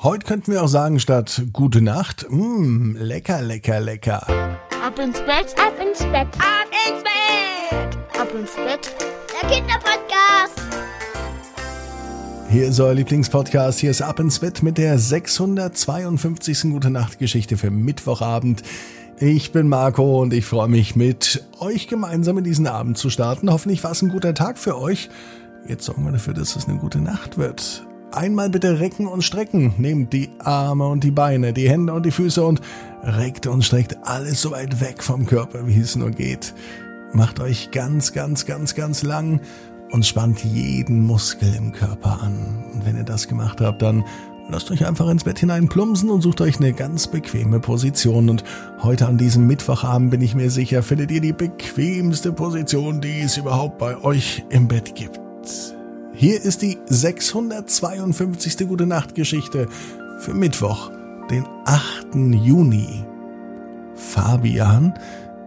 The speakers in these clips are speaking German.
Heute könnten wir auch sagen statt gute Nacht, mh, lecker, lecker, lecker. Ab ins Bett, ab ins Bett, ab ins Bett, ab ins Bett. Der Kinderpodcast. Hier ist euer Lieblingspodcast. Hier ist Ab ins Bett mit der 652. Gute Nacht Geschichte für Mittwochabend. Ich bin Marco und ich freue mich mit euch gemeinsam in diesen Abend zu starten. Hoffentlich war es ein guter Tag für euch. Jetzt sorgen wir dafür, dass es eine gute Nacht wird. Einmal bitte recken und strecken. Nehmt die Arme und die Beine, die Hände und die Füße und reckt und streckt alles so weit weg vom Körper, wie es nur geht. Macht euch ganz, ganz, ganz, ganz lang und spannt jeden Muskel im Körper an. Und wenn ihr das gemacht habt, dann lasst euch einfach ins Bett hinein plumpsen und sucht euch eine ganz bequeme Position. Und heute an diesem Mittwochabend bin ich mir sicher, findet ihr die bequemste Position, die es überhaupt bei euch im Bett gibt. Hier ist die 652. Gute Nacht Geschichte für Mittwoch, den 8. Juni. Fabian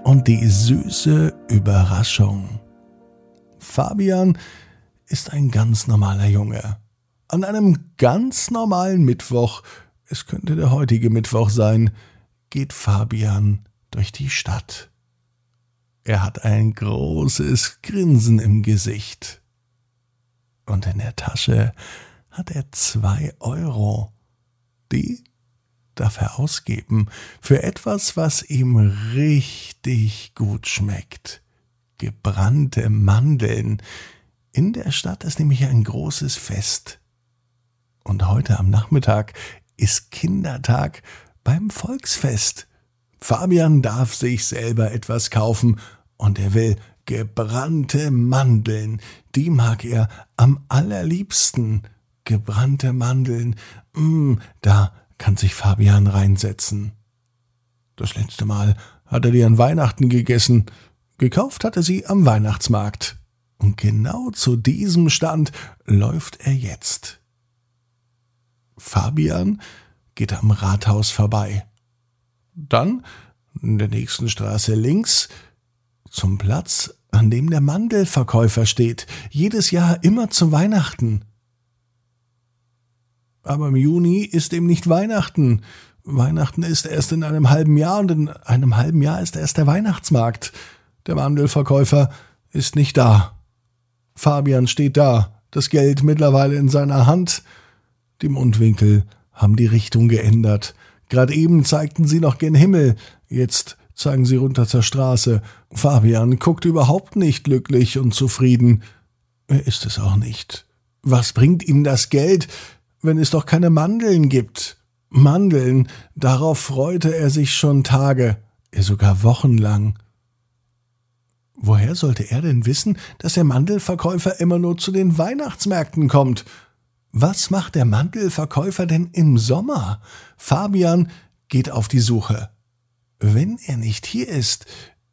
und die süße Überraschung. Fabian ist ein ganz normaler Junge. An einem ganz normalen Mittwoch, es könnte der heutige Mittwoch sein, geht Fabian durch die Stadt. Er hat ein großes Grinsen im Gesicht und in der Tasche hat er zwei Euro. Die darf er ausgeben für etwas, was ihm richtig gut schmeckt. Gebrannte Mandeln. In der Stadt ist nämlich ein großes Fest. Und heute am Nachmittag ist Kindertag beim Volksfest. Fabian darf sich selber etwas kaufen und er will Gebrannte Mandeln, die mag er am allerliebsten. Gebrannte Mandeln, mm, da kann sich Fabian reinsetzen. Das letzte Mal hat er die an Weihnachten gegessen. Gekauft hat er sie am Weihnachtsmarkt. Und genau zu diesem Stand läuft er jetzt. Fabian geht am Rathaus vorbei. Dann in der nächsten Straße links zum Platz, an dem der Mandelverkäufer steht, jedes Jahr immer zu Weihnachten. Aber im Juni ist eben nicht Weihnachten. Weihnachten ist erst in einem halben Jahr und in einem halben Jahr ist erst der Weihnachtsmarkt. Der Mandelverkäufer ist nicht da. Fabian steht da, das Geld mittlerweile in seiner Hand. Die Mundwinkel haben die Richtung geändert. Gerade eben zeigten sie noch gen Himmel, jetzt zeigen sie runter zur Straße. Fabian guckt überhaupt nicht glücklich und zufrieden. Er ist es auch nicht. Was bringt ihm das Geld, wenn es doch keine Mandeln gibt? Mandeln, darauf freute er sich schon Tage, sogar wochenlang. Woher sollte er denn wissen, dass der Mandelverkäufer immer nur zu den Weihnachtsmärkten kommt? Was macht der Mandelverkäufer denn im Sommer? Fabian geht auf die Suche. Wenn er nicht hier ist,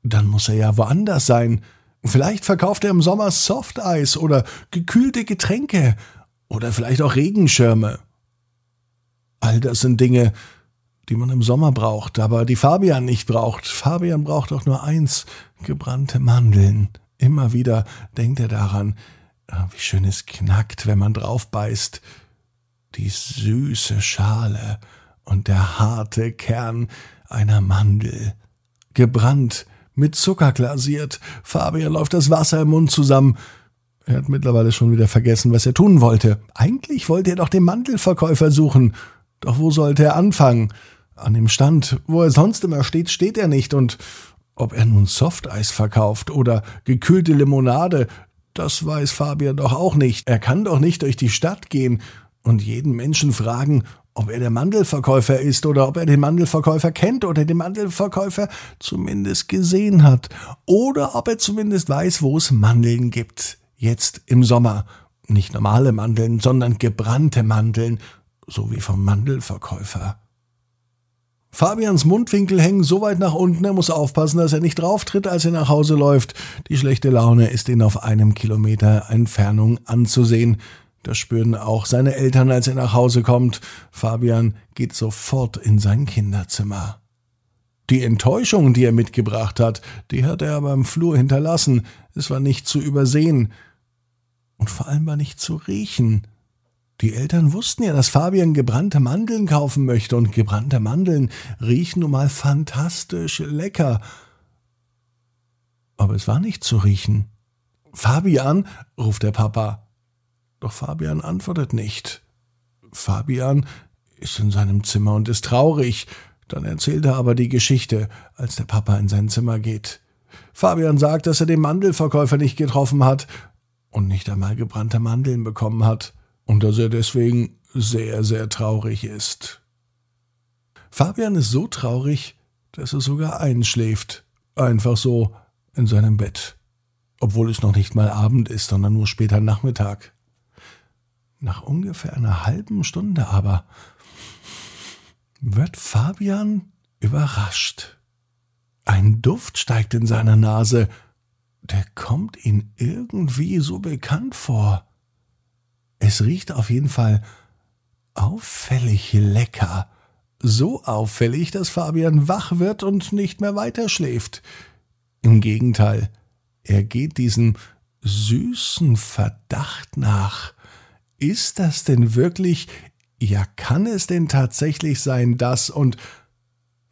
dann muss er ja woanders sein. Vielleicht verkauft er im Sommer Softeis oder gekühlte Getränke oder vielleicht auch Regenschirme. All das sind Dinge, die man im Sommer braucht, aber die Fabian nicht braucht. Fabian braucht doch nur eins, gebrannte Mandeln. Immer wieder denkt er daran, ah, wie schön es knackt, wenn man drauf beißt. Die süße Schale und der harte Kern, einer Mandel. Gebrannt, mit Zucker glasiert. Fabian läuft das Wasser im Mund zusammen. Er hat mittlerweile schon wieder vergessen, was er tun wollte. Eigentlich wollte er doch den Mandelverkäufer suchen. Doch wo sollte er anfangen? An dem Stand, wo er sonst immer steht, steht er nicht. Und ob er nun Softeis verkauft oder gekühlte Limonade, das weiß Fabian doch auch nicht. Er kann doch nicht durch die Stadt gehen und jeden Menschen fragen, ob er der Mandelverkäufer ist oder ob er den Mandelverkäufer kennt oder den Mandelverkäufer zumindest gesehen hat oder ob er zumindest weiß, wo es Mandeln gibt. Jetzt im Sommer. Nicht normale Mandeln, sondern gebrannte Mandeln, so wie vom Mandelverkäufer. Fabians Mundwinkel hängen so weit nach unten, er muss aufpassen, dass er nicht drauftritt, als er nach Hause läuft. Die schlechte Laune ist ihn auf einem Kilometer Entfernung anzusehen. Das spüren auch seine Eltern, als er nach Hause kommt. Fabian geht sofort in sein Kinderzimmer. Die Enttäuschung, die er mitgebracht hat, die hat er aber im Flur hinterlassen. Es war nicht zu übersehen. Und vor allem war nicht zu riechen. Die Eltern wussten ja, dass Fabian gebrannte Mandeln kaufen möchte und gebrannte Mandeln riechen nun mal fantastisch lecker. Aber es war nicht zu riechen. Fabian, ruft der Papa. Doch Fabian antwortet nicht. Fabian ist in seinem Zimmer und ist traurig. Dann erzählt er aber die Geschichte, als der Papa in sein Zimmer geht. Fabian sagt, dass er den Mandelverkäufer nicht getroffen hat und nicht einmal gebrannte Mandeln bekommen hat und dass er deswegen sehr, sehr traurig ist. Fabian ist so traurig, dass er sogar einschläft, einfach so in seinem Bett, obwohl es noch nicht mal Abend ist, sondern nur später Nachmittag. Nach ungefähr einer halben Stunde aber wird Fabian überrascht. Ein Duft steigt in seiner Nase, der kommt ihm irgendwie so bekannt vor. Es riecht auf jeden Fall auffällig lecker. So auffällig, dass Fabian wach wird und nicht mehr weiterschläft. Im Gegenteil, er geht diesem süßen Verdacht nach. Ist das denn wirklich, ja kann es denn tatsächlich sein, das und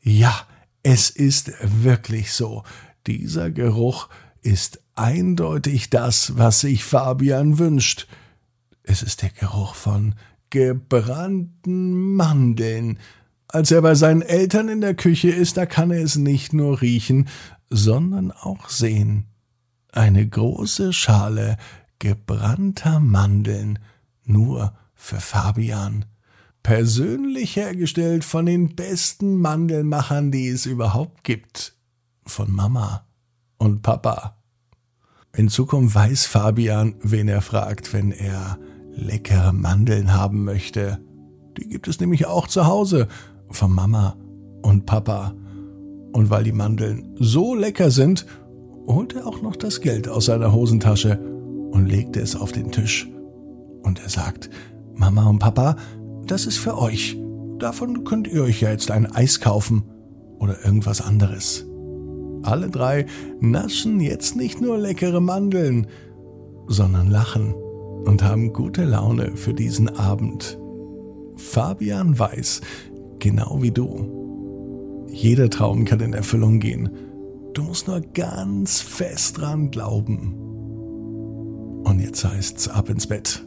ja, es ist wirklich so. Dieser Geruch ist eindeutig das, was sich Fabian wünscht. Es ist der Geruch von gebrannten Mandeln. Als er bei seinen Eltern in der Küche ist, da kann er es nicht nur riechen, sondern auch sehen. Eine große Schale gebrannter Mandeln, nur für Fabian. Persönlich hergestellt von den besten Mandelmachern, die es überhaupt gibt. Von Mama und Papa. In Zukunft weiß Fabian, wen er fragt, wenn er leckere Mandeln haben möchte. Die gibt es nämlich auch zu Hause von Mama und Papa. Und weil die Mandeln so lecker sind, holt er auch noch das Geld aus seiner Hosentasche und legt es auf den Tisch. Und er sagt, Mama und Papa, das ist für euch. Davon könnt ihr euch ja jetzt ein Eis kaufen oder irgendwas anderes. Alle drei naschen jetzt nicht nur leckere Mandeln, sondern lachen und haben gute Laune für diesen Abend. Fabian weiß, genau wie du, jeder Traum kann in Erfüllung gehen. Du musst nur ganz fest dran glauben. Und jetzt heißt's ab ins Bett.